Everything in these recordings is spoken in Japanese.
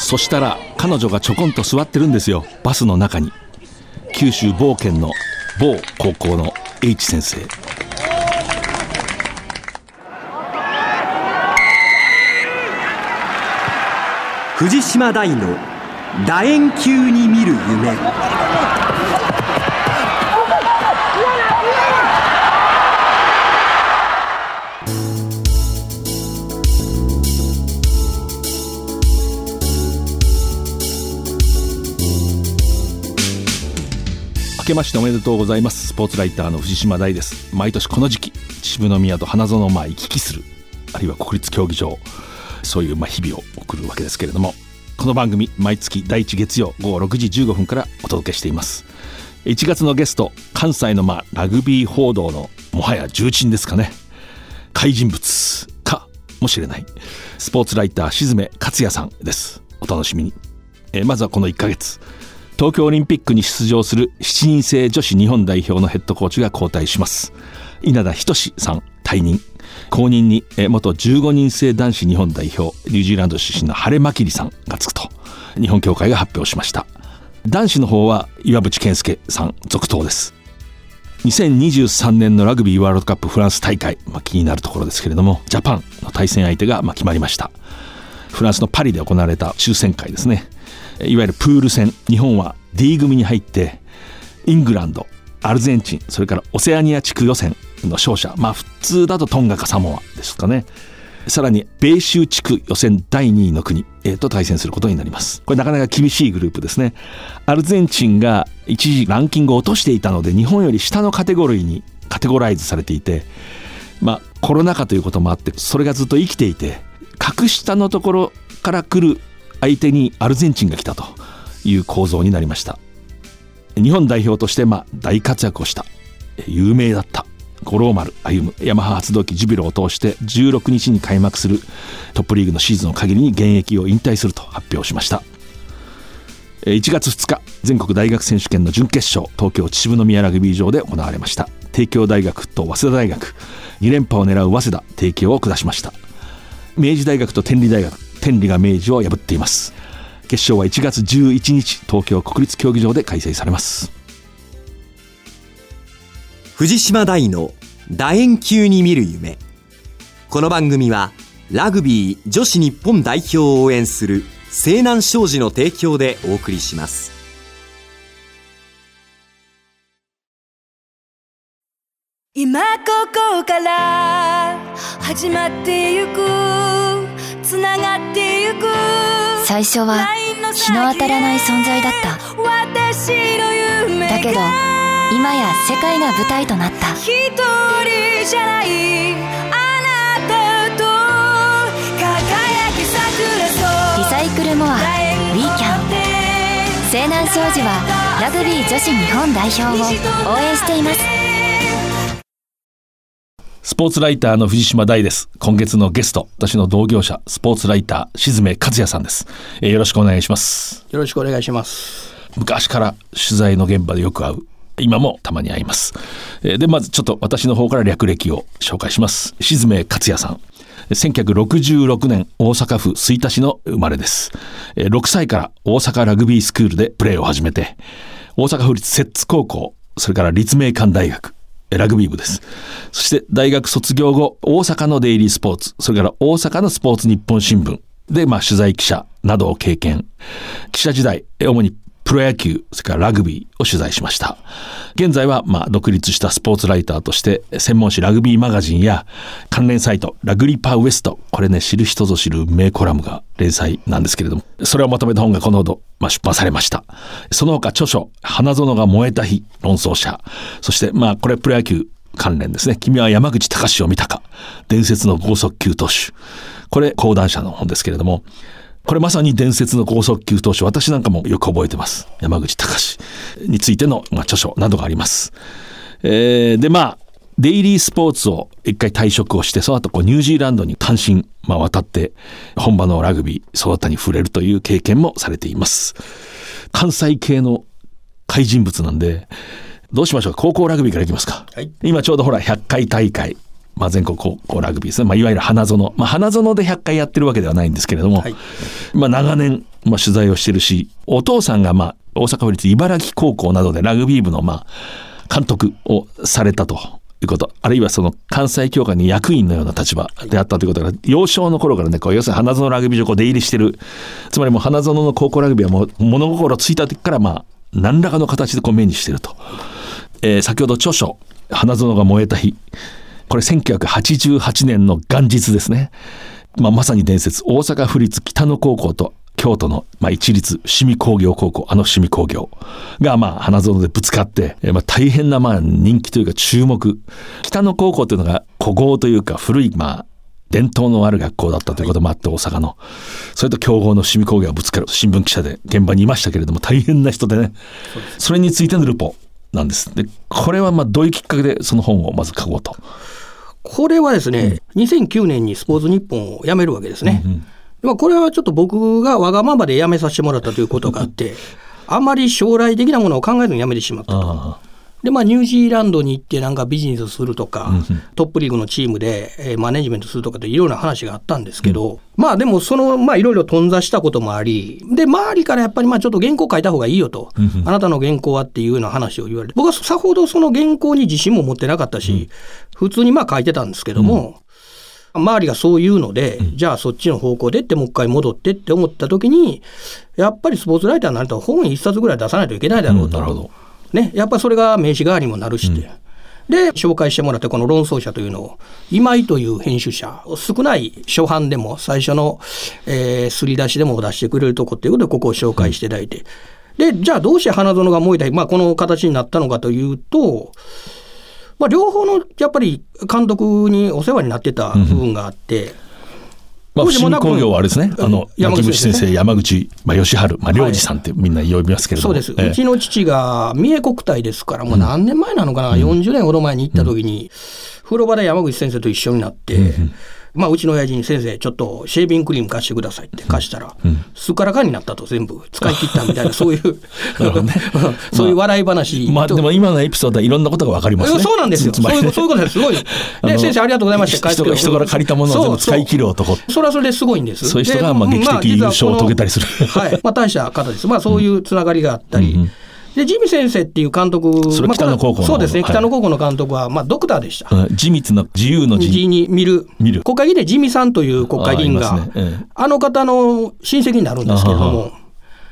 そしたら彼女がちょこんと座ってるんですよ。バスの中に。九州某県の某高校の H 先生。藤島大の楕円球に見る夢。けましておめでとうございます。スポーツライターの藤島大です。毎年この時期秩父宮と花園前行き来する。あるいは国立競技場。そういうまあ日々を送るわけですけれども。この番組毎月第1月曜午後6時15分からお届けしています。1月のゲスト関西のまあラグビー報道のもはや重鎮ですかね。怪人物かもしれない。スポーツライター静め克也さんです。お楽しみに。えまずはこの1ヶ月。東京オリンピックに出場する7人制女子日本代表のヘッドコーチが交代します。稲田仁さん退任。後任にえ元15人制男子日本代表ニュージーランド出身の晴れまきりさんがつくと。日本協会が発表しました。男子の方は岩渕健介さん続投です。2023年のラグビーワールドカップフランス大会、まあ、気になるところですけれどもジャパンの対戦相手がまあ決まりました。フランスのパリで行われた抽選会ですね。いわゆるプール戦日本は D 組に入ってイングランドアルゼンチンそれからオセアニア地区予選の勝者まあ普通だとトンガかサモアですかね。さらに米州地区予選第2位の国、えーと対戦することになります。これなかなか厳しいグループですね。アルゼンチンが一時ランキングを落としていたので日本より下のカテゴリーにカテゴライズされていてまあコロナ禍ということもあってそれがずっと生きていて格下のところから来る相手にアルゼンチンが来たという構造になりました。日本代表としてまあ大活躍をした有名だった五郎丸歩むヤマハ発動機ジュビロを通して16日に開幕するトップリーグのシーズンを限りに現役を引退すると発表しました。1月2日全国大学選手権の準決勝東京秩父宮ラグビー場で行われました。帝京大学と早稲田大学2連覇を狙う早稲田帝京を下しました。明治大学と天理大学天理が明治を破っています。決勝は1月11日東京国立競技場で開催されます。藤島大の楕円球に見る夢。この番組はラグビー女子日本代表を応援する西南商事の提供でお送りします。今ここから始まってゆくつながってゆく。最初は日の当たらない存在だった。だけど今や世界が舞台となった。一人じゃないあなたと輝き桜リサイクルモアウィーキャン西南商事はラグビー女子日本代表を応援していますスポーツライターの藤島大です。今月のゲスト私の同業者スポーツライター静め克也さんです、えーよろしくお願いします。よろしくお願いします。昔から取材の現場でよく会う今もたまに会います。えーでまずちょっと私の方から略歴を紹介します。静め克也さん。1966年大阪府吹田市の生まれです。えー6歳から大阪ラグビースクールでプレーを始めて大阪府立摂津高校それから立命館大学。えーラグビー部です。そして大学卒業後大阪のデイリースポーツそれから大阪のスポーツ日本新聞で、まあ、取材記者などを経験。記者時代主にプロ野球それからラグビーを取材しました。現在はまあ独立したスポーツライターとして専門誌ラグビーマガジンや関連サイトラグリパーウエストこれね知る人ぞ知る名コラムが連載なんですけれどもそれをまとめた本がこのほど、まあ、出版されました。その他著書「花園が燃えた日論争者」そしてまあこれプロ野球関連ですね。君は山口隆を見たか。伝説の剛速球投手。これ講談社の本ですけれどもこれまさに伝説の高速球投手私なんかもよく覚えてます。山口隆についての、まあ、著書などがあります、えーでまあデイリースポーツを一回退職をしてその後こうニュージーランドに単身、まあ、渡って本場のラグビーその他に触れるという経験もされています。関西系の怪人物なんでどうしましょうか？高校ラグビーからいきますか、はい。今ちょうどほら100回大会まあ、全国高校ラグビーですね、まあ、いわゆる花園、まあ、花園で100回やってるわけではないんですけれども、はい。まあ、長年、まあ、取材をしてるしお父さんが、まあ、大阪府立茨城高校などでラグビー部の、まあ、監督をされたということ。あるいはその関西協会の役員のような立場であったということが、幼少の頃からねこう要するに花園ラグビー場こう出入りしてる。つまりもう花園の高校ラグビーはもう物心ついた時からまあ何らかの形でこう目にしてると。えー先ほど著書「花園が燃えた日」これ1988年の元日ですね、まあ、まさに伝説大阪府立北野高校と京都の、まあ、一律伏見工業高校あの伏見工業が、まあ、花園でぶつかって、えーまあ、大変な、まあ、人気というか注目北野高校というのが古豪というか古い、まあ、伝統のある学校だったということもあって、大阪の。それと強豪の伏見工業がぶつかる新聞記者で現場にいましたけれども、大変な人でね。それについてのルポなんです。で、これはまあどういうきっかけでその本をまず書こうと。これはですね、2009年にスポーツ日本を辞めるわけですね。まあこれはちょっと僕がわがままで辞めさせてもらったということがあって、あまり将来的なものを考えずに辞めてしまったと。あでまあニュージーランドに行ってなんかビジネスするとか、トップリーグのチームで、えーマネジメントするとかというような話があったんですけど、まあでもそのまあいろいろ頓挫したこともありで周りからやっぱりまあちょっと原稿書いた方がいいよと、あなたの原稿はっていうような話を言われて僕はさほどその原稿に自信も持ってなかったし、普通にまあ書いてたんですけども、周りがそう言うので、じゃあそっちの方向でってもう一回戻ってって思った時にやっぱりスポーツライターになると本一冊ぐらい出さないといけないだろうと。なるほど。ね、やっぱりそれが名刺代わりにもなるしって。で紹介してもらってこの論争者というのを今井という編集者少ない初版でも最初の、えー、すり出しでも出してくれるとこっていうことでここを紹介していただいて、でじゃあどうして花園が燃えた日、まあ、この形になったのかというと、まあ、両方のやっぱり監督にお世話になってた部分があって。まあ、伏見工業はあれですね。あの、山口先生、山口、まあ、義治、まあ、良二さんってみんな呼びますけれども。そうです、ええ。うちの父が三重国体ですから、もう何年前なのかな、40年ほど前に行った時に、風呂場で山口先生と一緒になって、まあ、うちの親父に先生、ちょっとシェービングクリーム貸してくださいって貸したら、すっからかんになったと、全部使い切ったみたいな、そういう そういう笑い話まあ、とでも今のエピソードはいろんなことがわかりますね。そうなんですよ。そういうそういうことです。すごい。で、先生ありがとうございました。人が人から借りたものを全部使い切る男それはそれですごいんです。そういう人がでまあ劇的優勝を遂げたりするはい。まあ大した方です。まあそういうつながりがあったり。で、ジミ先生っていう監督。それまあ北野高校のそうですね。はい北野高校の監督は、まあドクターでした。うん自密の自由の字字。に見る。見る国会議員でジミさんという国会議員が、あ,、の方の親戚になるんですけれども、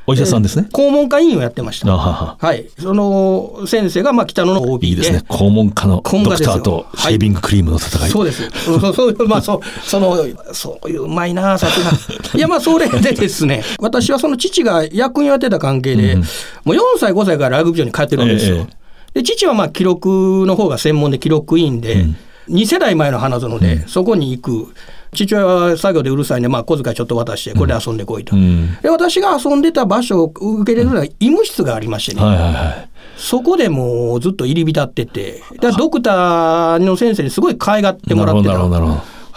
お医者さんですね。肛門科委員をやってました。あはははい。その先生が、まあ北野の OB で。いいですね。肛門科のドクターとシェービングクリームの戦い。そうです。そうそうまあ、そう、その、そういううまいな、さすが。いや、まあ、それでですね、私はその父が役員をやってた関係で、もう4歳、5歳からラグビー場に通ってるんですよ。ええで、父はまあ、記録の方が専門で記録員で、2世代前の花園で、そこに行く。父親は作業でうるさいんで、まあ、小遣いちょっと渡して、これで遊んでこいと。んで、私が遊んでた場所を受け入れるのは医務室がありましてね。はいはいはい。そこでもうずっと入り浸ってて、だドクターの先生にすごい可愛がってもらってた。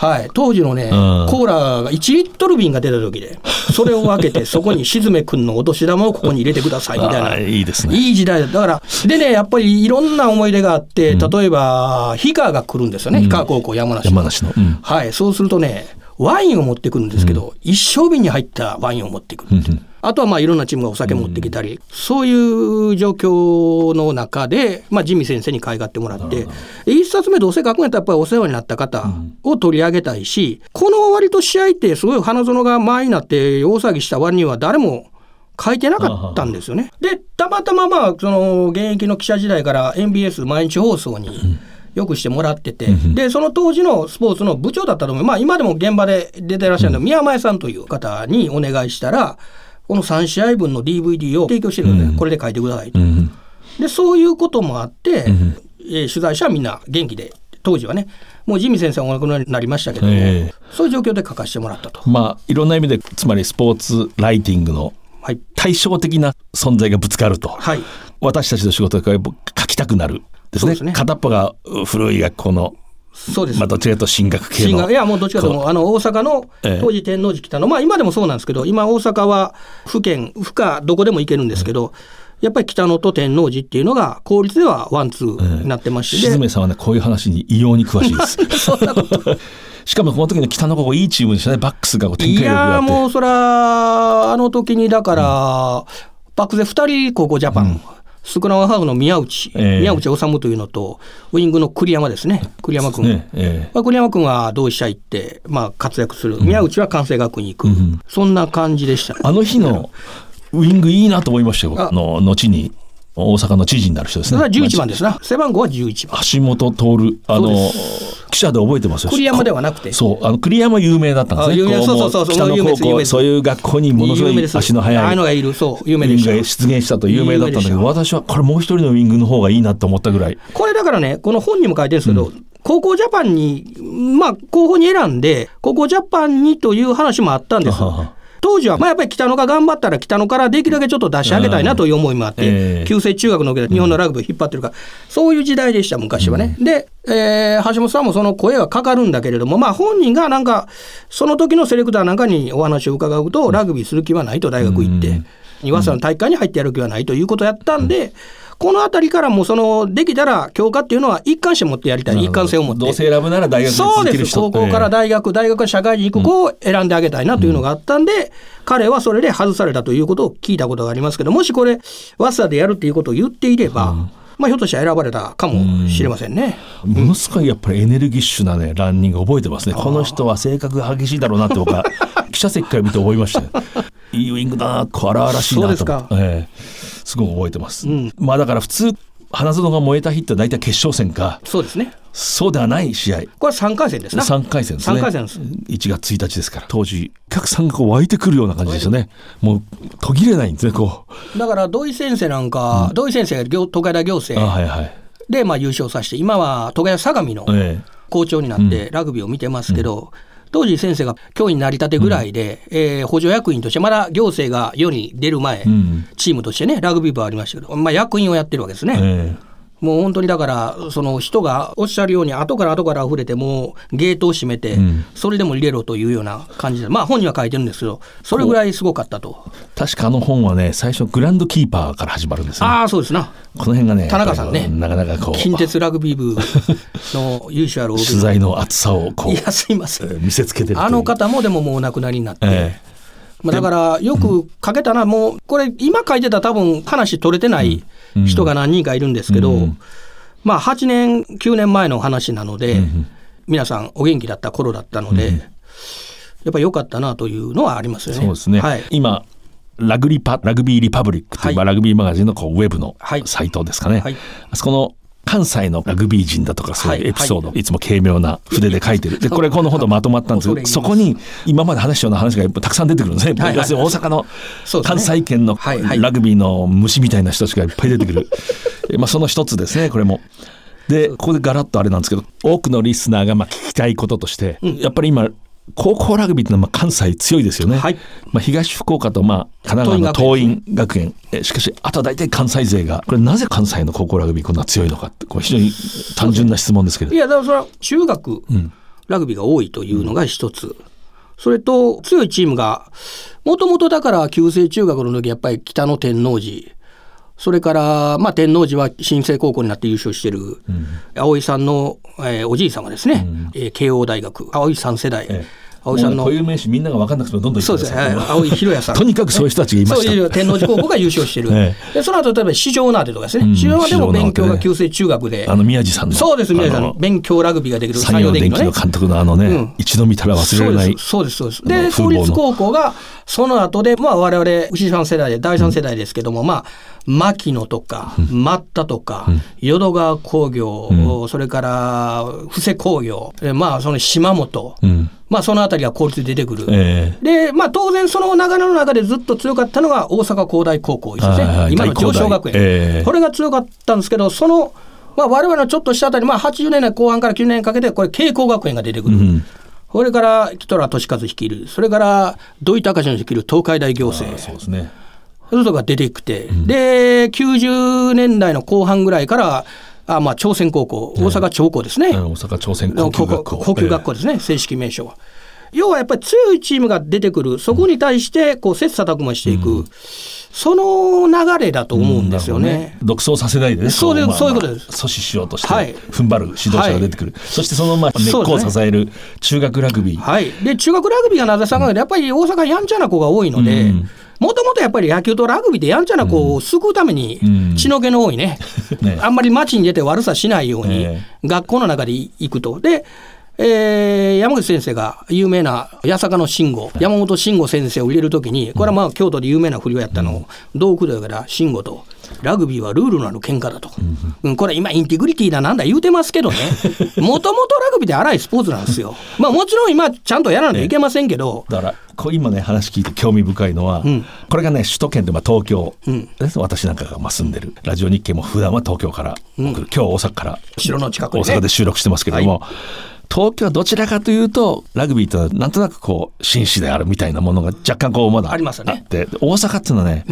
はい、当時のね、ん。コーラが1リットル瓶が出た時で、それを分けて、そこにしずめ君のお年玉をここに入れてくださいみたいな。いいですね。いい時代だ。だから、でね、やっぱりいろんな思い出があって、例えば、氷川が来るんですよね、氷川高校山梨の。山梨の。うん。はい、そうするとね、ワインを持ってくるんですけど、一升瓶に入ったワインを持ってくるって。あとはまあいろんなチームがお酒持ってきたり、そういう状況の中で、まあ、ジミー先生に可愛がってもらって、一冊目どうせ書くんやったらやっぱりお世話になった方を取り上げたいし、この割と試合ってすごい花園が前になって大騒ぎした割には誰も書いてなかったんですよね。で、たまたままあ、その現役の記者時代から MBS 毎日放送によくしてもらってて、で、その当時のスポーツの部長だったと思う。まあ今でも現場で出てらっしゃるの、宮前さんという方にお願いしたら、この3試合分の DVD を提供してるので、これで書いてくださいと。うん。で、そういうこともあって、えー取材者はみんな元気で、当時はね、もうジミー先生がお亡くなりになりましたけども、ええ。そういう状況で書かせてもらったと。まあいろんな意味でつまりスポーツライティングのはい。対照的な存在がぶつかると、はい。私たちの仕事が書きたくなる。ですね。ですね。片っぽがう古い学校の、そうです。まあ、どちらかというと進学系のいやもうどっちかというとあの大阪のええ。当時天王寺北の、まあ今でもそうなんですけど今大阪は府県府かどこでも行けるんですけど、やっぱり北野と天王寺っていうのが公立ではワンツーになってまして、静めさんはねこういう話に異様に詳しいです。しかもこの時の北の高校いいチームでしたね。バックスがこう展い開力があって。やーもうそらあの時にだから、バックで2人高校ジャパン、スクラムハーフの宮内、ええ。宮内治というのとウイングの栗山ですね。栗山君、ね。ええ。まあ、栗山君は同志社行って、まあ、活躍する、宮内は関西学院に行く、んそんな感じでした。ねあの日のウイングいいなと思いましたよ。ああ。の後に大阪の知事になる人ですね。それは11番ですな背番号は11番橋本徹あの記者で覚えてますよ。栗山ではなくてそうあの栗山有名だったんですね。あ有名こそうそうそうも北の有名です有名高校そういう学校にものすごい足の速いああいうのがいるそう有名でしたウイングが出現したと有名だったんだけど私はこれもう一人のウイングの方がいいなと思ったぐらい。これだからね、この本にも書いてるんですけど、高校ジャパンに、まあ、候補に選んで、高校ジャパンにという話もあったんですははは。当時は、まあ、やっぱり北野が頑張ったら、北野からできるだけちょっと出し上げたいなという思いもあって、ええ。旧制中学の日本のラグビーを引っ張ってるから、そういう時代でした、昔はね。で、えー橋本さんもその声はかかるんだけれども、まあ、本人がなんか、その時のセレクターなんかにお話を伺うと、ラグビーする気はないと、大学行って、岩佐の大会に入ってやる気はないということをやったんで、このあたりからもそのできたら強化っていうのは一貫して持ってやりたい。一貫性を持って。どうせ選ぶなら大学にそうです。高校から大学大学から社会人行く子を選んであげたいなというのがあったんで、彼はそれで外されたということを聞いたことがありますけどもしこれ早稲田でやるっていうことを言っていれば、まあひょっとしたら選ばれたかもしれませんね。ものすごいやっぱりエネルギッシュなねランニング覚えてますね。この人は性格が激しいだろうなって僕は記者席から見て思いましたよ。いいウイングだな荒々しいなとそうですか。ええすごく覚えてます、まあだから普通花園が燃えた日って大体決勝戦か。そうですね。そうではない試合。これは3回戦ですな。3回戦ですね。3回戦です。1月1日ですから。当時お客さんがこう湧いてくるような感じですよね。もう途切れないんですねこだから土井先生なんか、土井先生が行東海大行政はいはい。でまあ優勝させて今は東海大相模のええ。校長になってラグビーを見てますけど、当時先生が教員になりたてぐらいで、えー補助役員としてまだ行政が世に出る前、ん。チームとしてねラグビー部はありましたけど、まあ、役員をやってるわけですね。えもう本当にだからその人がおっしゃるように後から後から溢れてもうゲートを閉めて、ん。それでも入れろというような感じでまあ本には書いてるんですけどそれぐらいすごかったと。え確かあの本はね最初グランドキーパーから始まるんですよ、ね、ああそうですな。この辺がね田中さんね。なかなかこう近鉄ラグビー部の優秀ある取材の厚さをこういやすいません。えー見せつけてるあの方もでももうお亡くなりになって、えまあ、だからよく書けたな、もうこれ今書いてた多分話取れてない人が何人かいるんですけど、うん。まあ8年9年前の話なので、皆さんお元気だった頃だったので、やっぱり良かったなというのはありますよね。そうですね、はい、今ラグリパラグビーリパブリックという、はい。まあラグビーマガジンのこうウェブのはい。サイトですかね、はい。あそこの関西のラグビー人だとかそういうエピソード、はいい、つも軽妙な筆で書いてる。でこれこのほどまとまったんですけど そこに今まで話したような話がやっぱたくさん出てくるんですね、はいはい。要するに大阪の関西圏のラグビーの虫みたいな人たちがいっぱい出てくる、え まあ、その一つですねこれも。でここでガラッとあれなんですけど多くのリスナーがまあ聞きたいこととして、やっぱり今高校ラグビーってのはまあ関西強いですよね。はい。まあ、東福岡とまあ神奈川の桐蔭学園。えしかしあとは大体関西勢がこれなぜ関西の高校ラグビーこんな強いのかってこれ非常に単純な質問ですけれど。いやだからそれは中学、ラグビーが多いというのが一つ、それと強いチームがもともとだから旧制中学の時やっぱり北の天王寺。それから、まあ、天王寺は新生高校になって優勝してる、青井さんの、えーおじいさんがですね、えー慶応大学青井さん世代、ええ青井さんの固有名詞みんなが分かんなくてもどんどんそうですね、はい。青井博也さん。とにかくそういう人たちがいました。そういう天王寺高校が優勝してる、えでその後例えば四条縄手とかですね、うん。四条縄でも勉強が旧制中学で、あの宮地さんの。そうです宮地さんあのの勉強ラグビーができる。山陽電機の監督のあのね、うん。一度見たら忘れられないそうですそうですです。で公風貌の立高校がその後でまあ我々牛さん世代で第三世代ですけども、まあ牧野とか松田とか、淀川工業、それから布施工業えまあその島本、うんまあそのあたりが公立で出てくる。えで、まあ当然その流れの中でずっと強かったのが大阪工大高校ですね。はいはい今の上昇学園、ええ。これが強かったんですけど、その、まあ我々のちょっと下あたり、まあ80年代後半から9年にかけて、これ慶光学園が出てくる。んそれから木虎俊和率いる、それから土井隆の率いる。東海大行政、そうですね。そういうのが出てきて、で、90年代の後半ぐらいから、あまあ朝鮮高校、大阪長高ですね。うん大阪朝鮮高級学校高級学校ですね、正式名称は。要はやっぱり強いチームが出てくる、そこに対してこう切磋琢磨していく、その流れだと思うんですよね。独走させないでね。そうでそういうことです。阻止しようとして、はい。踏ん張る指導者が出てくる。そしてそのまあ根っこを支える中学ラグビー。はい、で中学ラグビーがなぜ下がるやっぱり大阪やんちゃな子が多いのでうん、もともとやっぱり野球とラグビーでやんちゃな子を救うためにうん。血の気の多いね、ね。あんまり街に出て悪さしないようにえ学校の中で行くと。でえー山口先生が有名な八坂の慎吾、山本慎吾先生を入れるときに、これはまあ京都で有名な不良やったのを、道具だから慎吾と、ラグビーはルールのある喧嘩だと、うんこれ今、インテグリティだなんだ言うてますけどね、もともとラグビーって荒いスポーツなんですよ。まあもちろん今、ちゃんとやらないといけませんけど、だからこう今ね話聞いて興味深いのは、ん。これがね首都圏でまあ東京、ん。です私なんかがまあ住んでる。ラジオ日経も普段は東京から送る、今日は大阪から城の近くに大ね阪で収録してますけれども、東京はどちらかというとラグビーとはなんとなくこう紳士であるみたいなものが若干こうまだありますよね。って大阪っていうのはね、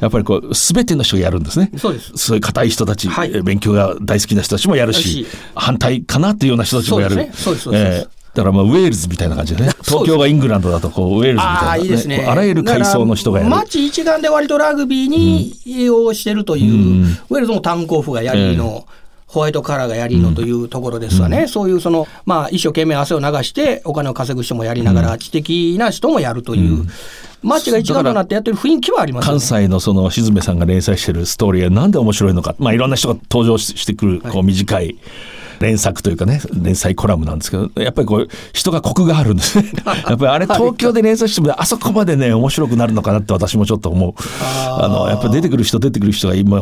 やっぱりこう全ての人がやるんですね。そうです。そういう硬い人たち、はい。え勉強が大好きな人たちもやるし反対かなっていうような人たちもやる。そうですね。だからまあウェールズみたいな感じでね 東京がイングランドだとこうウェールズみたいな、ああ、いいですね。あらゆる階層の人がやる。街一丸で割とラグビーに利用してるという、うん。ウェールズも炭鉱夫がやりの、ホワイトカラーがやりのというところですわね、そういうその、まあ、一生懸命汗を流して、お金を稼ぐ人もやりながら、知的な人もやるという、街が一丸となってやってる雰囲気はありますよ関ね。西のその静めさんが連載してるストーリーがなんで面白いのか、まあ、いろんな人が登場ししてくるこう短い連作というかね連載コラムなんですけどやっぱりこう人がコクがあるんですね。やっぱりあれ東京で連載してもあそこまでね面白くなるのかなって私もちょっと思う。あのやっぱり出てくる人出てくる人が今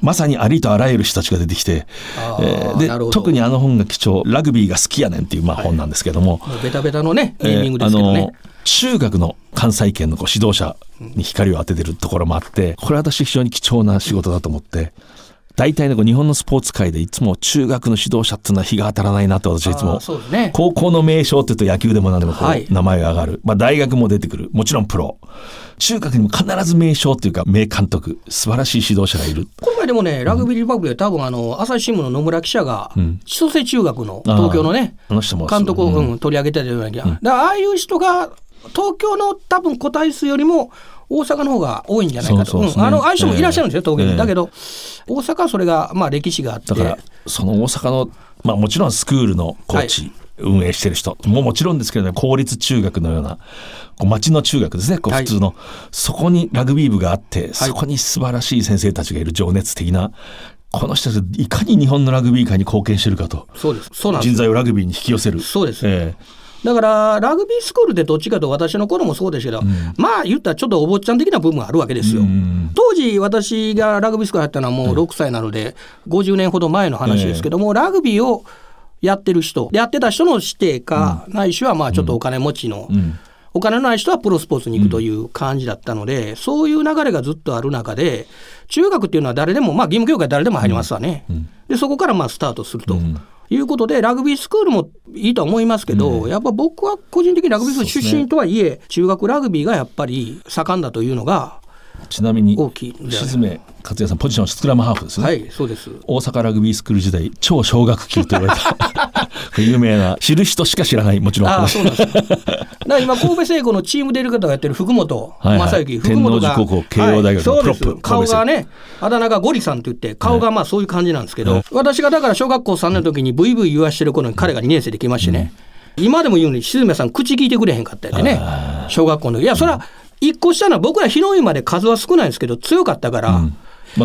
まさにありとあらゆる人たちが出てきて、あえーーで特にあの本が貴重「ラグビーが好きやねん」っていうまあ本なんですけども、もうベタベタのね、ネえーミングですけどね。あの中学の関西圏のこう指導者に光を当ててるところもあってこれ私非常に貴重な仕事だと思って大体ねこう日本のスポーツ界でいつも中学の指導者っていうのは日が当たらないなって私はいつあもね。高校の名称って言うと野球でも何でもこはいう名前が上がる、まあ、大学も出てくる。もちろんプロ。中学にも必ず名称っていうか名監督。素晴らしい指導者がいる。今回でもね、ラグビーリパブリックで多分あの、朝日新聞の野村記者が、ん。千歳中学の東京のね、あの人も監督を、うんうん。取り上げてたような気が、だからああいう人が東京の多分個体数よりも大阪の方が多いんじゃないかと、そうあのああいう人もいらっしゃるんですよ、東京に。ええだけど、大阪はそれがまあ歴史があって、だからその大阪の、まあ、もちろんスクールのコーチ、運営してる人ももちろんですけれども公立中学のようなこう町の中学ですねこうはい。普通の、そこにラグビー部があって、そこに素晴らしい先生たちがいる情熱的なこの人たちがいかに日本のラグビー界に貢献してるかと。そうです、そうなん人材をラグビーに引き寄せる。そうです。えだから、ラグビースクールってどっちかと私の頃もそうですけど、まあ言ったらちょっとお坊ちゃん的な部分があるわけですよ。うん。当時、私がラグビースクール入ったのはもう6歳なので、50年ほど前の話ですけども、ラグビーをやってる人、やってた人の指定か、ないしはまあちょっとお金持ちの、ん。お金のない人はプロスポーツに行くという感じだったので、そういう流れがずっとある中で、中学っていうのは誰でも、まあ義務教育は誰でも入りますわね。で、そこからまあスタートすると。いうことで、ラグビースクールもいいとは思いますけど、やっぱ僕は個人的にラグビースクール出身とはいえ、中学ラグビーがやっぱり盛んだというのが、えちなみに静め克也さんポジションはスクラムハーフですね、はい、そうです。大阪ラグビースクール時代超小学級と言われた有名な知る人しか知らないもちろん。ああ、そうなんですよ。だから今、神戸製鋼のチームデリ方をやってる福本はいはい。正幸、福本が。天王寺高校慶応大学のプロップ顔がね、あだ名がゴリさんと言って、顔がまあそういう感じなんですけど、私がだから小学校3年の時にブイブイ言わしてる頃に彼が2年生で来ましてね、今でも言うのに、静めさん、口聞いてくれへんかったよね、小学校の時。いや、それは、一個下の僕ら広いまで数は少ないんですけど、強かったから、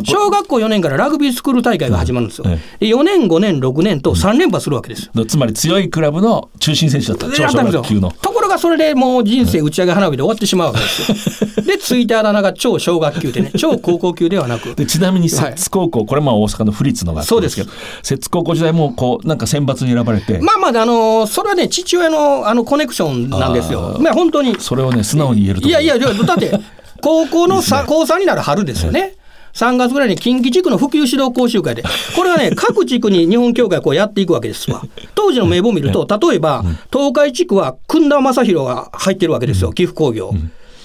小学校4年からラグビースクール大会が始まるんですよ。うんえで4年、5年、6年と3連覇するわけですよ。つまり強いクラブの中心選手だった超小学級のところがそれでもう人生打ち上げ花火で終わってしまうわけですよ。で、ついたあだ名が超小学級でね、超高校級ではなく。でちなみに摂津高校、これまあ大阪の府立の学校ですけど摂津高校時代もこうなんか選抜に選ばれて、まあまあ、あのーそれはね、父親のあのコネクションなんですよ。まあ本当に。それをね素直に言えるといやいや、だって、高校のさ高3になる春ですよね。3月ぐらいに近畿地区の普及指導講習会で、これはね、各地区に日本協会がこうやっていくわけですわ。当時の名簿を見ると、例えば、東海地区は訓田正宏が入ってるわけですよ、岐阜工業。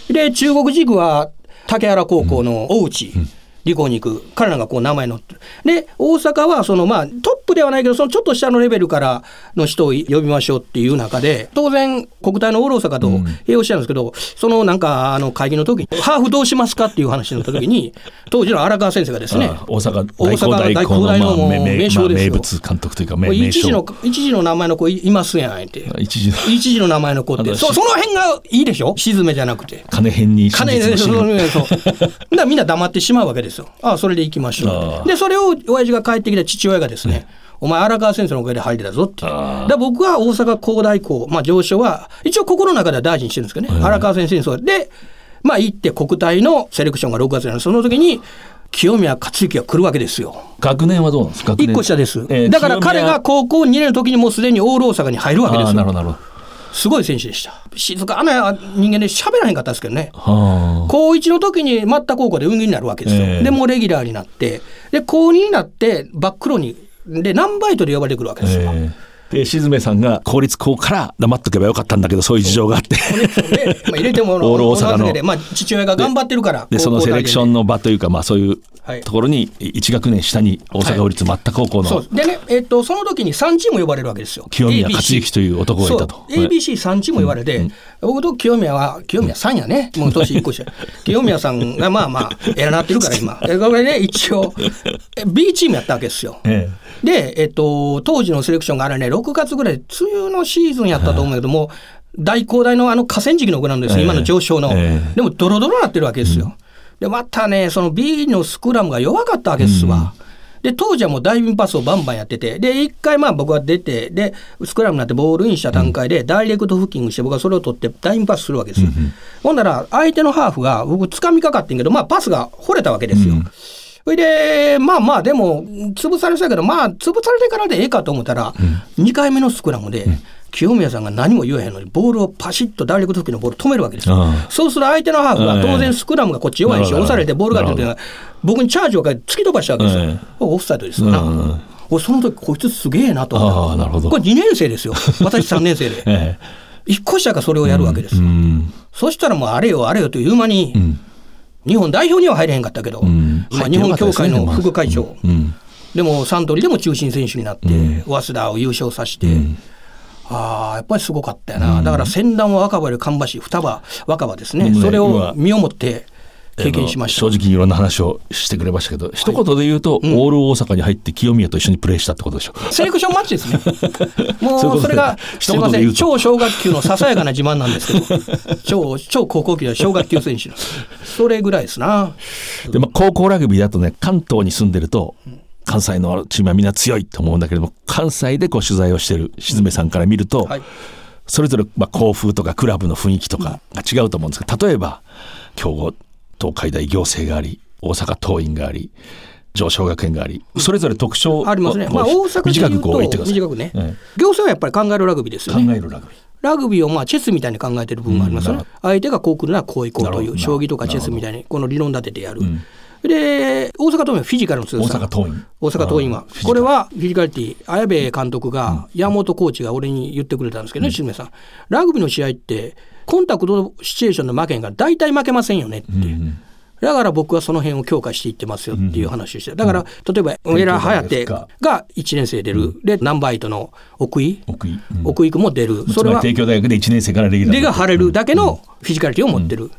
で、中国地区は竹原高校の大内。理工に行く。彼らがこう名前載って。るで大阪はそのまあトップではないけどそのちょっと下のレベルからの人を呼びましょうっていう中で当然国体のオール大阪と併用してるんですけど、そのなんかあの会議の時にハーフどうしますかっていう話になった時に 当時の荒川先生がですねあ大阪大阪大大工大の、名名称ですよ。名物監督というか名もう名一時の称。一時の名前の子いいますやんって。一時の。一時の名前の子って。そその辺がいいでしょ？沈めじゃなくて。金編に真金で そう実の。真そうだみんな黙ってしまうわけですよ。ああそれで行きましょう。でそれを親父が帰ってきた父親がですね、お前荒川先生のおかげで入れたぞって。だ僕は大阪工大校、まあ、上昇は一応心の中では大事にしてるんですけどね、荒川先生にそうでまあ行って国体のセレクションが6月になる。その時に清宮克行が来るわけですよ。学年はどうなんですか？学年。1個下です、えーだから彼が高校2年の時にもうすでにオール大阪に入るわけであすよ。あなるほどなるほどすごい選手でした。静かな人間で喋らへんかったですけどね。はあ高1の時に待った高校で運気になるわけですよ。ええでもうレギュラーになってで高2になってバックロにで何バイトで呼ばれてくるわけですよ。ええで静めさんが公立校から黙っとけばよかったんだけどそういう事情があって。でまあ、入れてもオール大阪のまあ、父親が頑張ってるからでそのセレクションのの場というかまあそういうはい。ところに1学年下に大阪府立松田高校のそう。でね、えっとその時に3チーム呼ばれるわけですよ。清宮克行という男がいたと。そう。ABC3 チーム言われて、僕と清宮は、清宮さんやね、もう年1個下。清宮さんがまあまあ、偉なってるから今。えこれで一応、え B チームやったわけですよ。えで、えっと、当時のセレクションがあれね、6月ぐらい、梅雨のシーズンやったと思うけども、大工大のあの河川敷のグラウンドですよ、ええ今の上昇の。ええでも、ドロドロなってるわけですよ。で、またね、その B のスクラムが弱かったわけですわ。で、当時はもうダイビングパスをバンバンやってて、で、一回まあ僕は出て、で、スクラムになってボールインした段階で、ダイレクトフッキングして、僕はそれを取って、ダイビングパスするわけですよ。ほんなら、相手のハーフが、僕、掴みかかってんけど、まあ、パスが掘れたわけですよ。それで、まあまあ、でも、潰されてたけど、まあ、潰されてからでええかと思ったら、2回目のスクラムで、清宮さんが何も言えへんのに、ボールをパシッとダイレクトフッキングのボール止めるわけですよ。そうすると相手のハーフが、ええ当然スクラムがこっち弱いし、押されてボールが出て僕にチャージをかけて突き飛ばしたわけですよ。ええオフサイドですよな。うん俺その時こいつすげえなと思ったああなるほどこれ2年生ですよ。私3年生で。え一個下がそれをやるわけですよ。んそしたらもうあれよあれよという間に、日本代表には入れへんかったけど、ん。まあ、日本協会の副会長、うん。でもサントリーでも中心選手になって、早稲田を優勝させて、ああやっぱりすごかったよな、だから先端は若葉より芳し双葉若葉ですね。それを今身をもって経験しました正直にいろんな話をしてくれましたけど、一言で言うと、オール大阪に入って清宮と一緒にプレーしたってことでしょセレクションマッチですね。もそうそれが、一すみませ、んと超小学級のささやかな自慢なんですけど、超、超高校級は小学級選手の。それぐらいですな。で、まあ、高校ラグビーだとね関東に住んでると関西のチームはみんな強いと思うんだけれども関西でこう取材をしてる静めさんから見ると、はい。それぞれまあ校風とかクラブの雰囲気とかが違うと思うんですけど例えば強豪東海大行政があり大阪桐蔭があり上昇学園がありそれぞれ特徴ありますね。をまあ、大阪で短く言うとこう言ってください短くねえ。行政はやっぱり考えるラグビーですえよね。考えるラグビーラグビーをまあチェスみたいに考えてる部分がありますよねうん。相手がこう来るならこう行こうという、将棋とかチェスみたいにこの理論立ててやるん。で、大阪桐蔭はフィジカルの強大さ。阪桐蔭。大阪桐蔭は。これはフィジカリティ綾部監督が山本コーチが俺に言ってくれたんですけどね静めさん。ラグビーの試合ってコンタクトシチュエーションで負けんから大体負けませんよねって。いう。だから僕はその辺を強化していってますよっていう話をして、だから例えば上田颯が1年生出る、でナンバイトの奥井、奥井。うん。奥井君も出る、それは帝京大学で1年生からレギュラー出が晴れるだけのフィジカリティを持ってる。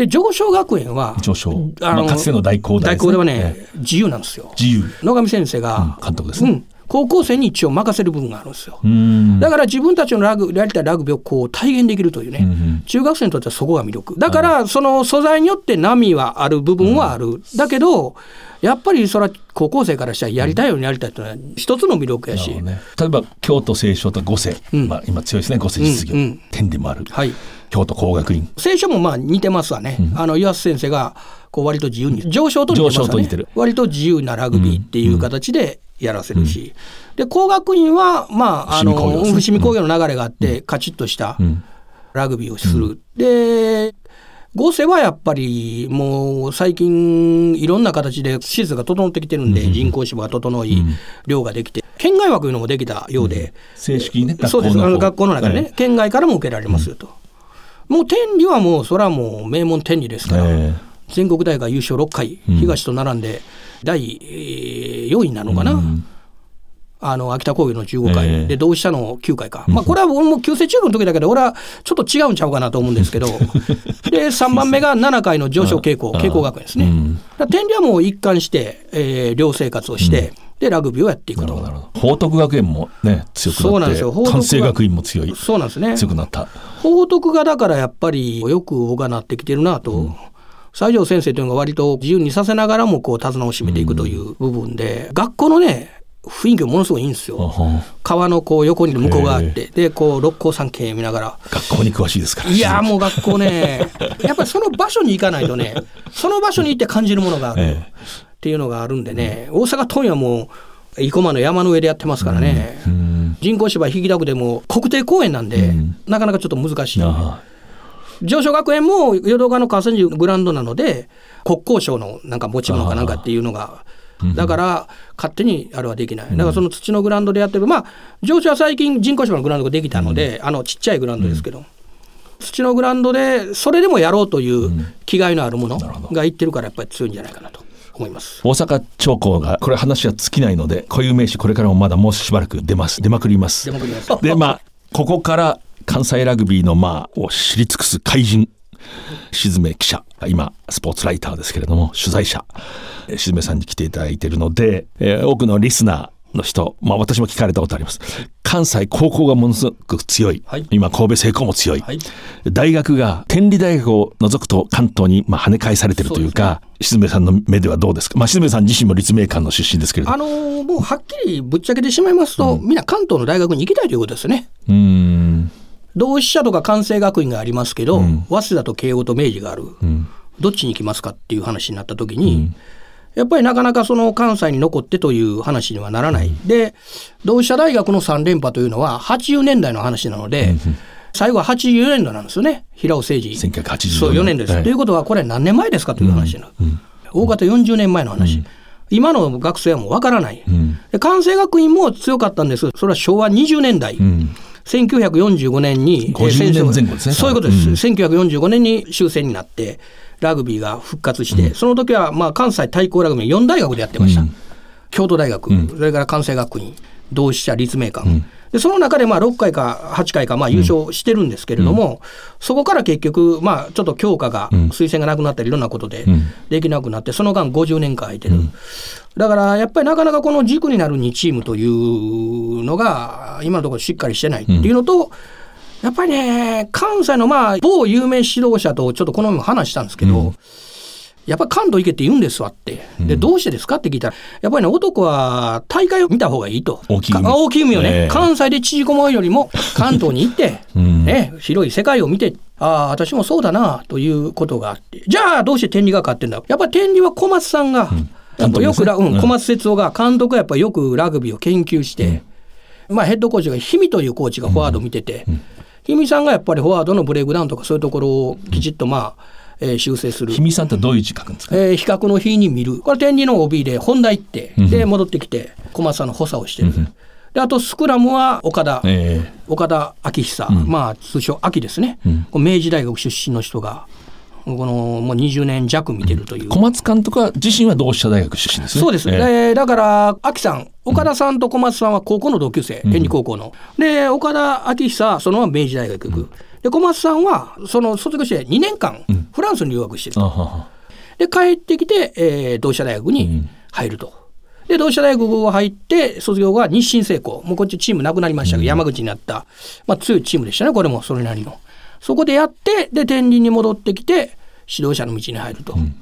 で上昇学園は上昇。まあかつての大工大ですね。大工ではね、え自由なんですよ。自由。野上先生が、うん監督ですね。うん。高校生に一応任せる部分があるんですよ。うん。だから自分たちのラグやりたいラグビーをこう体現できるというね、ん中学生にとってはそこが魅力。だからその素材によって波はある部分はある、だけどやっぱりそれは高校生からしたらやりたいようにやりたいというのは一つの魅力やし、なるほどね。例えば京都清少と五世、うん。まあ、今強いですね五世実業、うんうん。天理もある、はい京都工学院。聖書もまあ似てますわね、あの岩瀬先生がこう割と自由に上昇と似てますわね。上昇と似てる。割と自由なラグビーっていう形でやらせるし、で工学院はまああの伏見工業の流れがあって、カチッとしたん。ラグビーをする。で合成はやっぱりもう最近いろんな形で施設が整ってきてるんで、人工芝が整い、量ができて県外枠いうのもできたようで、正式にねそうです。あの学校の中でね、え県外からも受けられますよと、もう天理はもうそれはもう名門天理ですから、え全国大会優勝6回、東と並んで第4位なのかな。あの秋田工業の15回、えー、で同志社の9回か、まあ、これは俺も旧制中学の時だけど、俺はちょっと違うんちゃうかなと思うんですけど、で3番目が7回の上昇傾向、傾向学園ですね。天理はもう一貫して、えー、寮生活をして、でラグビーをやっていくと。報徳学園もね強くなってそうなんですよ。関西学院も強いそうなんですね。強くなった。報徳がだからやっぱりよく大がなってきてるなと、うん、西条先生というのが割と自由にさせながらもこう手綱を締めていくという部分で、うん、学校のね雰囲気がものすごいいいんですよ。川のこう横に向こうがあって、でこう六甲山系見ながら。学校に詳しいですから。いやもう学校ね、やっぱりその場所に行かないとね、その場所に行って感じるものがある っていうのがあるんでね、大阪桐蔭はもう生駒の山の上でやってますからね、うん、人工芝引きたくでも国定公園なんで、うん、なかなかちょっと難しい。上昇学園も淀川の河川敷グラウンドなので国交省のなんか持ち物かなんかっていうのがだから勝手にあれはできない、だからその土のグラウンドでやってる、まあ、上昇は最近、人工芝のグラウンドができたので、あのちっちゃいグラウンドですけど、土のグラウンドで、それでもやろうという気概のあるものがいってるから、やっぱり強いんじゃないかなと。思います。大阪長江がこれ話は尽きないので固有名詞これからもまだもうしばらく出ます。出まくります。でまあここから関西ラグビーのまあを知り尽くす怪人静め記者今スポーツライターですけれども取材者静めさんに来ていただいているので、えー、多くのリスナーの人、まあ私も聞かれたことあります。関西高校がものすごく強い。はい、今神戸製鋼も強いはい、大学が天理大学を除くと関東にまあ跳ね返されてるというか、静めさんの目ではどうですか？まあ静めさん自身も立命館の出身ですけれど。あのー、もうはっきりぶっちゃけてしまいますと、うん、みんな関東の大学に行きたいということですね。うん。同志社とか関西学院がありますけど、うん、早稲田と慶応と明治がある。どっちに行きますかっていう話になった時に、やっぱりなかなかその関西に残ってという話にはならない。で、同志社大学の3連覇というのは80年代の話なので、最後は84年度なんですよね、平尾誠二。1984年。です、はい、ということは、これ何年前ですかという話な、うん、大方40年前の話。うん、今の学生はもうわからない、うん、関西学院も強かったんです、それは昭和20年代。うん。1945年に、50年前後ですね。そういうことです。うん、1945年に終戦になって、ラグビーが復活して、うん、その時はまあ関西対抗ラグビー4大学でやってました。うん、京都大学、それから関西学院、同志社、立命館。でその中でまあ6回か8回かまあ優勝してるんですけれども、うん、そこから結局、まあ、ちょっと強化が、推薦がなくなったり、いろんなことでできなくなって、その間50年間空いてる、うん、だからやっぱりなかなかこの軸になる2チームというのが、今のところしっかりしてないっていうのと、うんやっぱりね、関西のまあ、某有名指導者とちょっとこの前も話したんですけど、うん、やっぱり関東行けって言うんですわって。で、どうしてですかって聞いたら、やっぱりね、男は大会を見た方がいいと。大きい大きい海をね、えー、関西で縮こまうよりも、関東に行って、うん、ね、広い世界を見て、ああ、私もそうだな、ということがあって。じゃあ、どうして天理が勝ってんだ？やっぱり天理は小松さんが、うん、よく、ね、うん、小松哲夫が、監督はやっぱりよくラグビーを研究して、まあ、ヘッドコーチが氷見というコーチがフォワードを見てて、氷見さんがやっぱりフォワードのブレイクダウンとかそういうところをきちっとまあ、えー、修正する。氷見さんってどういう字書くんですか、えー、比較の日に見る。これ天理の OB で本題行って、で、戻ってきて、小松さんの補佐をしてる。であとスクラムは岡田、えー、岡田昭久、うん、まあ通称秋ですね、うん、明治大学出身の人がこのもう20年弱見てるという、小松監督は自身は同志社大学出身ですね。そうです、えー、だから秋さん岡田さんと小松さんは高校の同級生、天理高校の。で岡田昭久はそのまま明治大学行く、で小松さんはその卒業して2年間フランスに留学してると、で帰ってきて、えー、同志社大学に入ると。で同志社大学を入って卒業後は日清製鋼。もうこっちチームなくなりましたけど、山口になった、まあ、強いチームでしたねこれもそれなりの。そこでやってで天理に戻ってきて指導者の道に入ると、うん、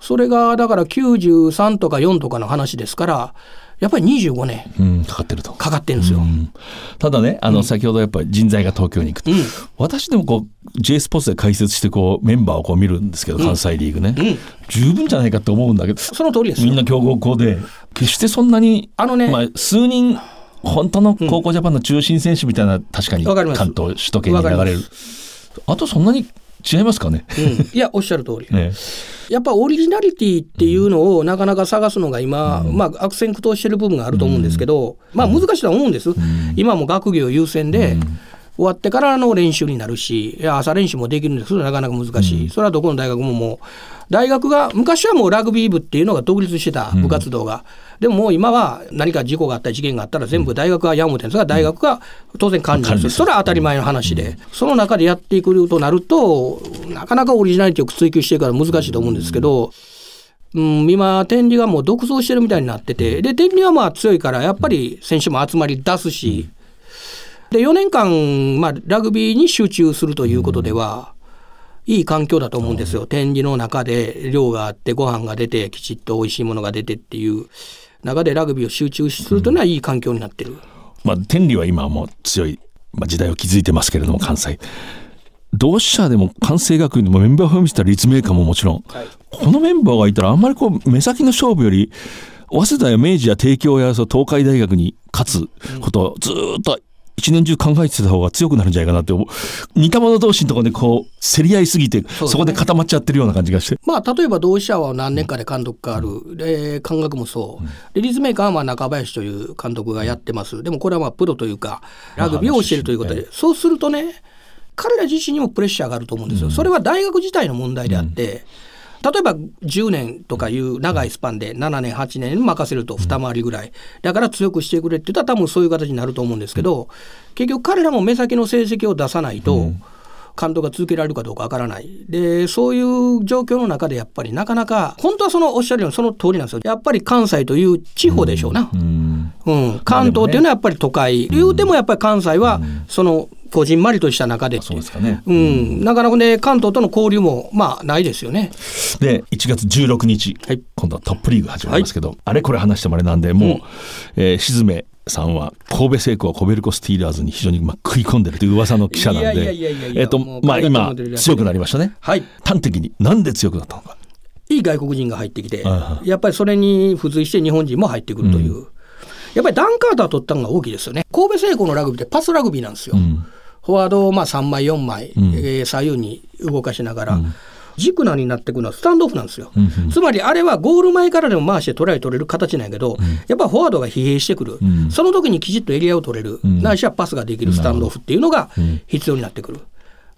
それがだから93とか4とかの話ですからやっぱり25年、うん、かかってると。かかってるんですよ、うん、ただねあの、先ほどやっぱり人材が東京に行くと、私でもこう J スポーツで解説してこうメンバーをこう見るんですけど関西リーグね、十分じゃないかと思うんだけどその通りですみんな強豪校で決してそんなにあのね、まあ、数人本当の高校ジャパンの中心選手みたいな、確かに関東首都圏に流れるあとそんなに違いますかね、うん、いや おっしゃる通り、ね、やっぱオリジナリティっていうのをなかなか探すのが今、うん、まあ、悪戦苦闘してる部分があると思うんですけど、うん、まあ難しいとは思うんです、今も学業優先で、終わってからの練習になるし、朝練習もできるんです。けど、なかなか難しい、それはどこの大学ももう、大学が、昔はもうラグビー部っていうのが独立してた部活動が、でももう今は何か事故があったり、事件があったら、全部大学がやむってん。ですが、大学が当然管理する、それは当たり前の話で、その中でやっていくとなると、なかなかオリジナリティを追求していくから難しいと思うんですけど、うん、今、天理がもう独走してるみたいになってて、で、天理はまあ強いから、やっぱり選手も集まり出すし、で、4年間、まあ、ラグビーに集中するということでは、いい環境だと思うんですよ。展示の中で量があって、ご飯が出て、きちっと美味しいものが出てっていう中でラグビーを集中するというのは、いい環境になってる。まあ、天理は今はもう強い、まあ、時代を築いてますけれども、関西。同志社でも関西学院でもメンバーを見せた立命館ももちろん、このメンバーがいたらあんまりこう目先の勝負より早稲田や明治や帝京や東海大学に勝つことをずーっと一年中考えてた方が強くなるんじゃないかなって思う。似た者同士のところでこう競り合いすぎてそ,、こで固まっちゃってるような感じがして。まあ、例えば同志社は何年かで監督変わる、で監学もそう、で立命館はまあ中林という監督がやってます、でもこれはまあプロというか、ラグビーを教えるということで、そうするとね、彼ら自身にもプレッシャーがあると思うんですよ、それは大学自体の問題であって、例えば10年とかいう長いスパンで7年、8年任せると2回りぐらい、だから強くしてくれって言ったら、多分そういう形になると思うんですけど、結局、彼らも目先の成績を出さないと、監督が続けられるかどうかわからない。で、そういう状況の中でやっぱりなかなか、本当はそのおっしゃるようにその通りなんですよ。やっぱり関西という地方でしょうな。うんうん、関東っていうのはやっぱり都会、言うてもやっぱり関西はそのこじんまりとした中で、そうですかね。うん、なかなかね関東との交流もまあないですよね。で1月16日、はい。今度はトップリーグ始まりますけど、あれこれ話してもあれなんでもう、うん。えー静めさんは神戸製鋼コベルコスティーラーズに非常にまあ食い込んでるという噂の記者なんでえっとまあ今強くなりましたね。はい。端的になんで強くなったのか。いい外国人が入ってきてあ、やっぱりそれに付随して日本人も入ってくるという、やっぱりダン・カーター取ったのが大きいですよね。神戸製鋼のラグビーってパスラグビーなんですよ。うん。フォワードをまあ3枚4枚、ん。えー左右に動かしながら、軸なになってくるのはスタンドオフなんですよ、うんうん。つまりあれはゴール前からでも回してトライ取れる形なんやけど、やっぱフォワードが疲弊してくる、ん。その時にきちっとエリアを取れる、ん。ないしはパスができるスタンドオフっていうのが必要になってくる。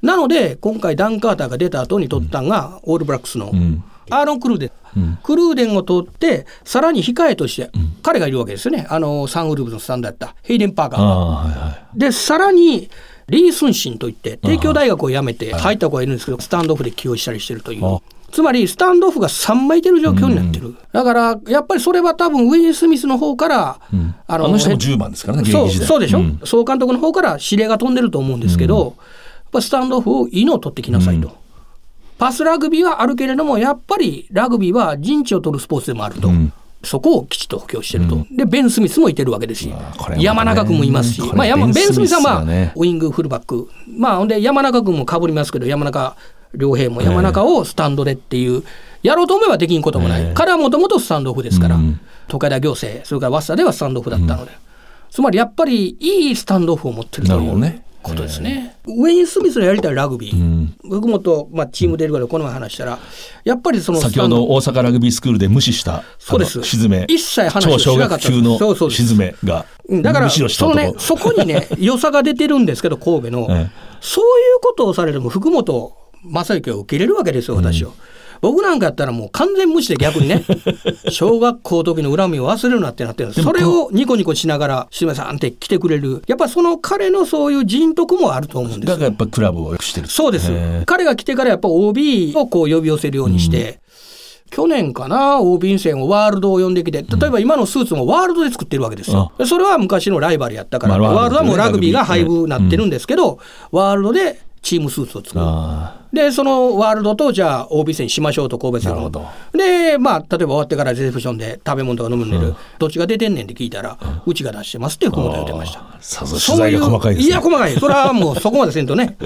なので今回ダン・カーターが出た後に取ったのがオールブラックスのん。アーロン・クルーデン、クルーデンを取ってさらに控えとして彼がいるわけですよね。あのサンウルブズのスタンドやった。ヘイデン・パーカーが。ああはいはい。でさらにリー・スンシンといって帝京大学を辞めて入った子がいるんですけどスタンドオフで起用したりしてるという。あ。つまりスタンドオフが3枚いてる状況になってる、だからやっぱりそれは多分ウェイン・スミスの方から、あの人も10番ですからね現そう。そうでしょ、ん。総監督の方から指令が飛んでると思うんですけど、やっぱスタンドオフをいいのを取ってきなさいと、パスラグビーはあるけれどもやっぱりラグビーは陣地を取るスポーツでもあると、そこをきちっと補強してると、でベン・スミスもいてるわけですし、ね山中君もいますし、まあ、山ベンスミスはまあ、ウイングフルバック、まあ、で山中君もかぶりますけど、山中良平も山中をスタンドでっていう、やろうと思えばできんこともない、ええ。彼はもともとスタンドオフですから、うん。東海大行政、それから早稲田ではスタンドオフだったので、つまりやっぱりいいスタンドオフを持ってるという。ねことですね。ウェイン・スミスのやりたいラグビー、ん。僕もと、まあ、チーム出るからこの前話したら、やっぱりそのス先ほど大阪ラグビースクールで無視したそうです。沈め。一切話超小をしなかった学級の沈めがうん。だからその男ね、そこにね、良さが出てるんですけど、神戸の、ええ。そういうことをされても、福本正幸は受け入れるわけですよ、私を。僕なんかやったらもう完全無視で逆にね、小学校の時の恨みを忘れるなってなってるんです。それをニコニコしながら、しめさんって来てくれる。やっぱその彼のそういう人徳もあると思うんですよ。がやっぱクラブを良くしてるそうです。彼が来てからやっぱ OB をこう呼び寄せるようにして、去年かな、OB 戦をワールドを呼んできて、例えば今のスーツもワールドで作ってるわけですよ。でそれは昔のライバルやったから、まあワールドはもうラグビーが廃部になってるんですけど、ワールドでチームスーツを作る。あで、そのワールドと、じゃあ、OB 戦しましょうと、神戸戦の。で、まあ、例えば終わってからレセプションで食べ物とか飲むんでる、どっちが出てんねんって聞いたら、うちが出してますって福本が言ってました。あさぞ取材が細かいですねいや、細かい。それはもう そこまでせんとね。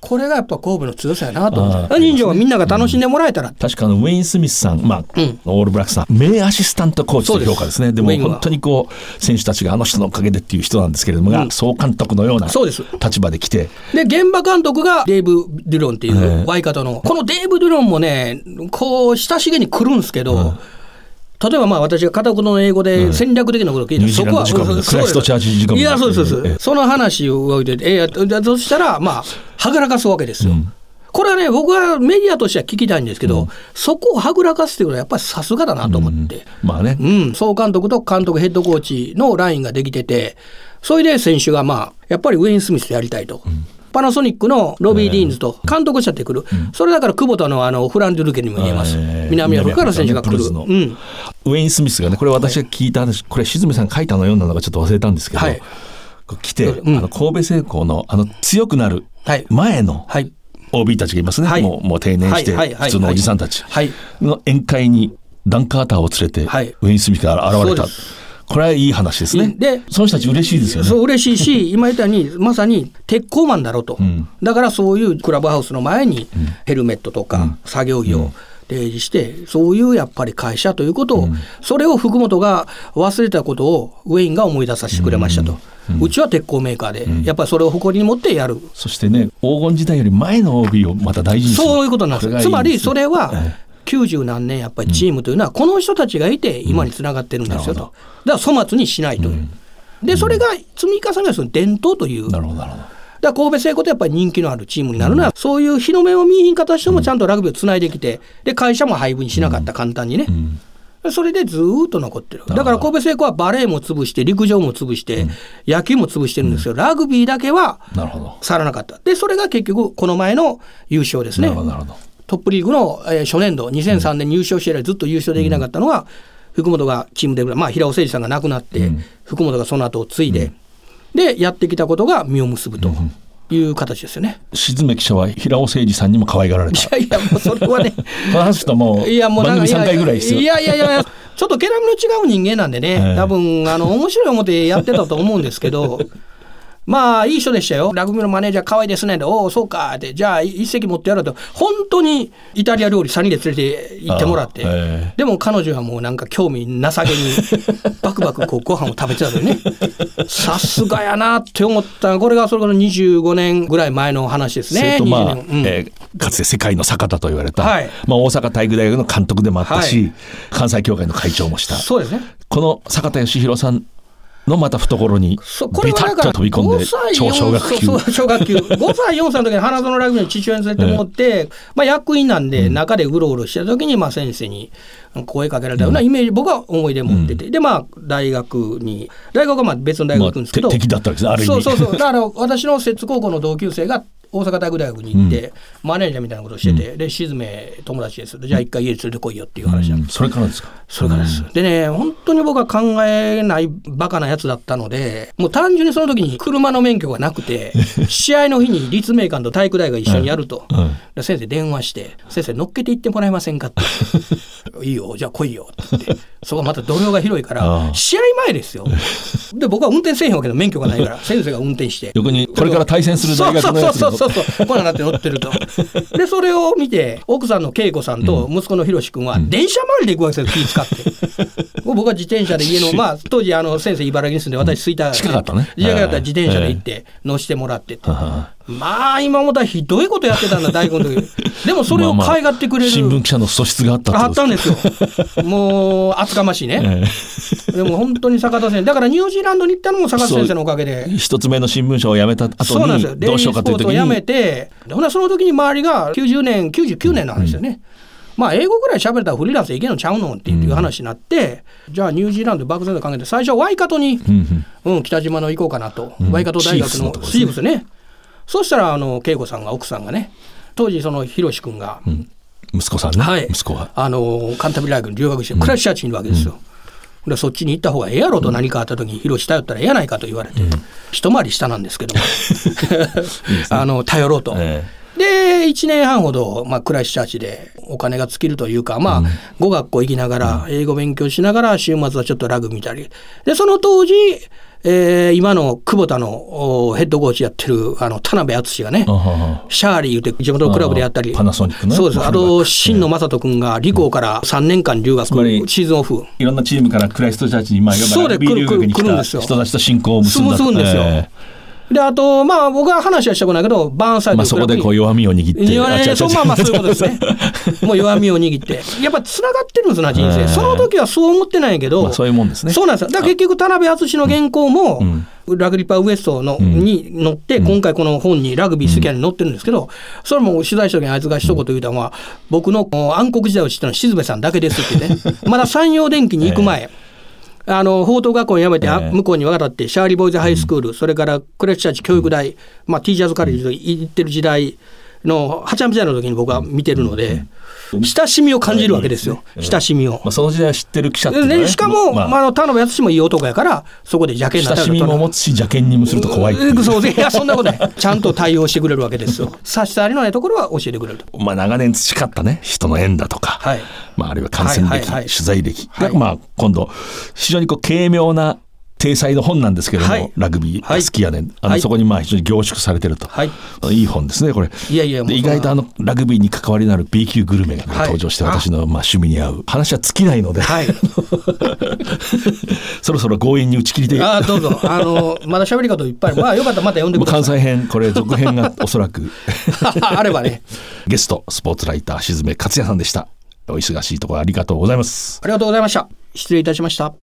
これがやっぱ神戸の強さやなと思あって。人情はみんなが楽しんでもらえたら。確かあのウェイン・スミスさん、まあオールブラックスさん名アシスタントコーチという評価ですねでも本当にこう選手たちがあの人のおかげでっていう人なんですけれどもが、うん総監督のようなそうです立場で来てで、現場監督がデーブ・デュロンっていうワイカトの、このデーブ・デュロンもね、こう、親しげに来るんですけど、例えばまあ私が片言の英語で戦略的なことを聞いて、ニュージーランド仕込みのクライストチャーチ仕込みいやそうですそうその話を置いてて、えー、だとしたらまあはぐらかすわけですよ。これはね僕はメディアとしては聞きたいんですけど、そこをはぐらかすっていうのはやっぱりさすがだなと思って、まあね、うん、総監督と監督ヘッドコーチのラインができててそれで選手がまあやっぱりウェイン・スミスとやりたいと。パナソニックのロビー・ディーンズと監督者ってくる、それだから久保田のあのフラン・ドゥルケにも言えます、えー南アフリカから選手が来る、うん、ウェイン・スミスがねこれ私が聞いた話、これ静めさん書いたの読んだのかちょっと忘れたんですけど、はい。来て、うん。あの神戸製鋼のあの強くなるはい。前のはい、OB たちがいますね、はい。もうもう定年して普通のおじさんたちはい。の宴会にダン・カーターを連れて、はい。ウェイン・スミスが現れたこれはいい話ですね。でその人たち嬉しいですよね。そう嬉しいし、今言ったように、まさに鉄鋼マンだろうと、ん。だからそういうクラブハウスの前にヘルメットとか作業着を提示して、そういうやっぱり会社ということを、それを福本が忘れたことをウェインが思い出させてくれましたと、うちは鉄鋼メーカーで、やっぱりそれを誇りに持ってやる。そしてね黄金時代より前の OB をまた大事にする。そういうことなんですこれがいいつまりですそれはえ90何年やっぱりチームというのはこの人たちがいて今につながってるんですよと、だから粗末にしないという、でそれが積み重ねる伝統という。なるほどだから神戸製鋼ってやっぱり人気のあるチームになるのは、そういう日の目を見えひん形してもちゃんとラグビーをつないできて、で会社も配分しなかった、簡単にね。それでずーっと残ってる。だから神戸製鋼はバレーも潰して、陸上も潰して、野球も潰してるんですけど、ラグビーだけは去らなかった。で、それが結局、この前の優勝ですね。なる。ほどなるほどトップリーグの、えー初年度、2003年に優勝して以来ずっと優勝できなかったのは、福本がチームで、まあ、平尾誠二さんが亡くなって、福本がその後を継いで、で、やってきたことが実を結ぶという形ですよね。静め記者は平尾誠二さんにも可愛がられた。いやいや、もうそれはね、話すともういや、もう番組3回ぐらい必要。いやいやいやいや、ちょっと毛並みの違う人間なんでね、ええ。多分あの面白い思ってやってたと思うんですけど、まあいい人でしたよ、ラグビーのマネージャー、可愛いですね、でおお、そうか。って、じゃあ一席持ってやろうと、本当にイタリア料理、3人で連れて行ってもらって、でも彼女はもうなんか興味なさげに、バクバクこうご飯を食べてたのね、さすがやなって思った、これがそれから25年ぐらい前の話ですね。とまあ、20年。うん。えーかつて世界の坂田と言われた、はい。まあ、大阪体育大学の監督でもあったし、はい。関西協会の会長もした。そうですね。この坂田義弘さんのまた懐にビタッと飛び込んで5歳超小学級。小学級。5歳4歳の時に花園ラグビーの父親に連れてもって、まあ、役員なんで中でうろうろしてた時にまあ先生に声かけられたようなイメージ、僕は思い出持ってて、でまあ大学に大学はまあ別の大学行くんですけど、敵だったわけですねある意味。そうそうそう。だから私の摂津高校の同級生が大阪体育大学に行って、マネージャーみたいなことをしてて、で静め友達ですじゃあ一回家に連れてこいよっていう話なんですうんそれからですか？それからです。でね、本当に僕は考えないバカなやつだったので、もう単純にその時に車の免許がなくて、試合の日に立命館と体育大が一緒にやると。先生電話して、先生乗っけて行ってもらえませんかって。いいよ、じゃあ来いよって言って。そこまた土俵が広いかあら、あ試合前ですよ。で、僕は運転せえへんわけど免許がないから、先生が運転して。横にこれから対戦する大学のやつそうそうそうそうそうこんなんなって乗ってると でそれを見て奥さんの恵子さんと息子のひろし君は電車回りで行くわけですよ気使って。僕は自転車で家のまあ当時あの先生茨城に住んで私吹田近かったね。近かった。ら自転車で行って乗してもらってってまあ今思ったらひどいことやってたんだ大学の時 でもそれを可愛がってくれる、新聞記者の素質があったあったんですよ。もう厚かましいね。えでも本当に坂田先生、だからニュージーランドに行ったのも坂田先生のおかげでえ。一つ目の新聞社を辞めた後そうなんですよ。にどうしようかという時デイリースポーツを辞めにて、ほなその時に周りが90年、99年の話ですよね。まあ英語ぐらい喋れたらフリーランスでいけんのちゃうのっていう話になって、じゃあニュージーランドで漠然と考えて、最初はワイカトに、うんうんうん、北島の行こうかなと、ワイカト大学のシーフスのとこですねシーフスね。そしたら、あの、恵子さんが、奥さんがね、当時そのひろし君が、息子さんね、はい、息子が。あのカンタベリー大学に留学して、クラッシャーチにいるわけですよ。でそっちに行った方がええやろと何かあった時に広し頼ったらええやないかと言われて、一回り下なんですけども。あの頼ろうと。えで1年半ほど、まあ、クラッシュチャーチでお金が尽きるというか、まあ語学校行きながら英語勉強しながら週末はちょっとラグ見たり。でその当時、えー今の久保田のおヘッドコーチやってるあの田辺敦がねシャーリー言って地元のクラブでやったり。パナソニックね。そうです。あと新野正人君が理工から3年間留学シーズンオフ。いろんなチームからクライストチャーチに、まあ、いわばそうでラグビー留学に来るんですよ。人たちと親交を結んだ結ぶんですよ。えで、あと、まあ、僕は話はしたくないけど、バーンサイドまあそこでこう弱みを握って。弱みそうまあまあそういうことですね。もう弱みを握って。やっぱ繋がってるんですな、人生。ええその時はそう思ってないけど、まあそういうもんですねそうなんですよ。だから結局、田辺淳の原稿も、ラグリパウエストの、に乗って、今回この本にラグビー好きやに載ってるんですけど、それも取材した時にあいつが一言言うたのは、僕の暗黒時代を知ったのは静部さんだけですってね。まだ山陽電機に行く前。あの報道学校に辞めて、向こうに渡って、シャーリーボーイズハイスクール、それからクレッチャーチ教育大、まあ、ティーチャーズカレッジと行ってる時代の、はちゃめちゃの時に僕は見てるので、親しみを感じるわけですよ、親しみを。まあ。その時代は知ってる記者ってね。でしかも、まあまあ、あの田辺淳もいい男やから、そこで邪険な親しみも持つし邪険にもすると怖いいう。うんそういや、そんなことない。ちゃんと対応してくれるわけですよ。差し障りのないところは教えてくれると。まあ、長年培ったね人の縁だとか、はい。まあ、あるいは感染歴、はいはいはい取材歴。まあ、今度非常にこう軽妙な体裁の本なんですけれども、はいラグビーが好きやねん、あのはいそこにまあ非常に凝縮されてると、はいいい本ですねこれいやいや意外とあのラグビーに関わりのある B 級グルメがはい登場して、私のまあ趣味に合う話は尽きないので、はい。そろそろ強引に打ち切りでああ、どうぞ。あの、まだ喋り方いっぱい。まあ、よかったらまた呼んでください。西編これ続編がおそらく あればね。ゲストスポーツライター静め克也さんでしたお忙しいところありがとうございますありがとうございました。失礼いたしました。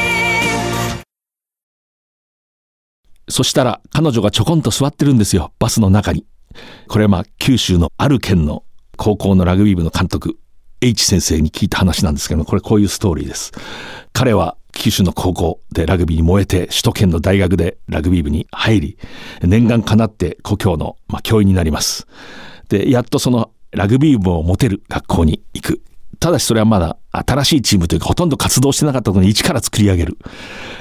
そしたら彼女がちょこんと座ってるんですよ、バスの中に。これはまあ九州のある県の高校のラグビー部の監督、H 先生に聞いた話なんですけども、これこういうストーリーです。彼は九州の高校でラグビーに燃えて、首都圏の大学でラグビー部に入り、念願かなって故郷の、まあ、教員になります。で、やっとそのラグビー部を持てる学校に行く。ただしそれはまだ新しいチームというかほとんど活動してなかったのに一から作り上げる。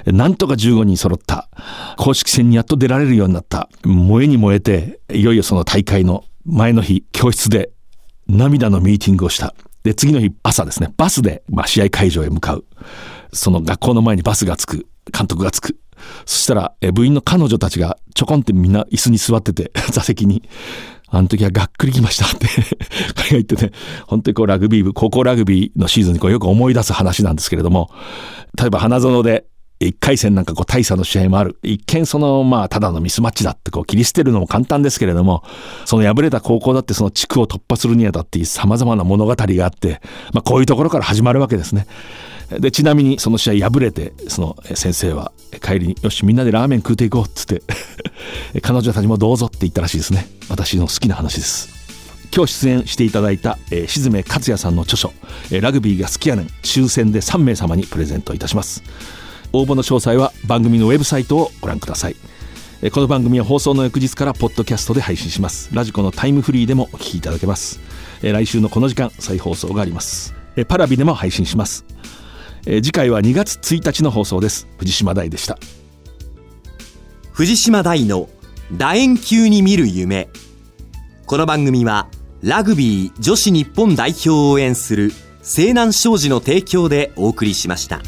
なんとか15人揃った。公式戦にやっと出られるようになった。燃えに燃えて、いよいよその大会の前の日、教室で涙のミーティングをした。で、次の日朝ですね、バスで、まあ、試合会場へ向かう。その学校の前にバスが着く。監督が着く。そしたら、部員の彼女たちがちょこんってみんな椅子に座ってて、座席に。あの時はがっくりきましたって 彼が言ってね、本当にこうラグビー部、高校ラグビーのシーズンにこうよく思い出す話なんですけれども、例えば花園で一回戦なんかこう大差の試合もある。一見そのまあただのミスマッチだってこう切り捨てるのも簡単ですけれども、その敗れた高校だってその地区を突破するにあたって様々な物語があって、まあこういうところから始まるわけですね。で、ちなみにその試合敗れて、その先生は帰りに、よしみんなでラーメン食うていこうっつって、彼女たちもどうぞって言ったらしいですね。私の好きな話です。今日出演していただいた、えー、静め克也さんの著書、えーラグビーが好きやねん抽選で3名様にプレゼントいたします。応募の詳細は番組のウェブサイトをご覧ください。えーこの番組は放送の翌日からポッドキャストで配信します。ラジコのタイムフリーでもお聞きいただけます。えー来週のこの時間再放送があります。えーパラビでも配信します。えー次回は2月1日の放送です。藤島大でした。藤島大の楕円球に見る夢。この番組はラグビー女子日本代表を応援する西南商事の提供でお送りしました。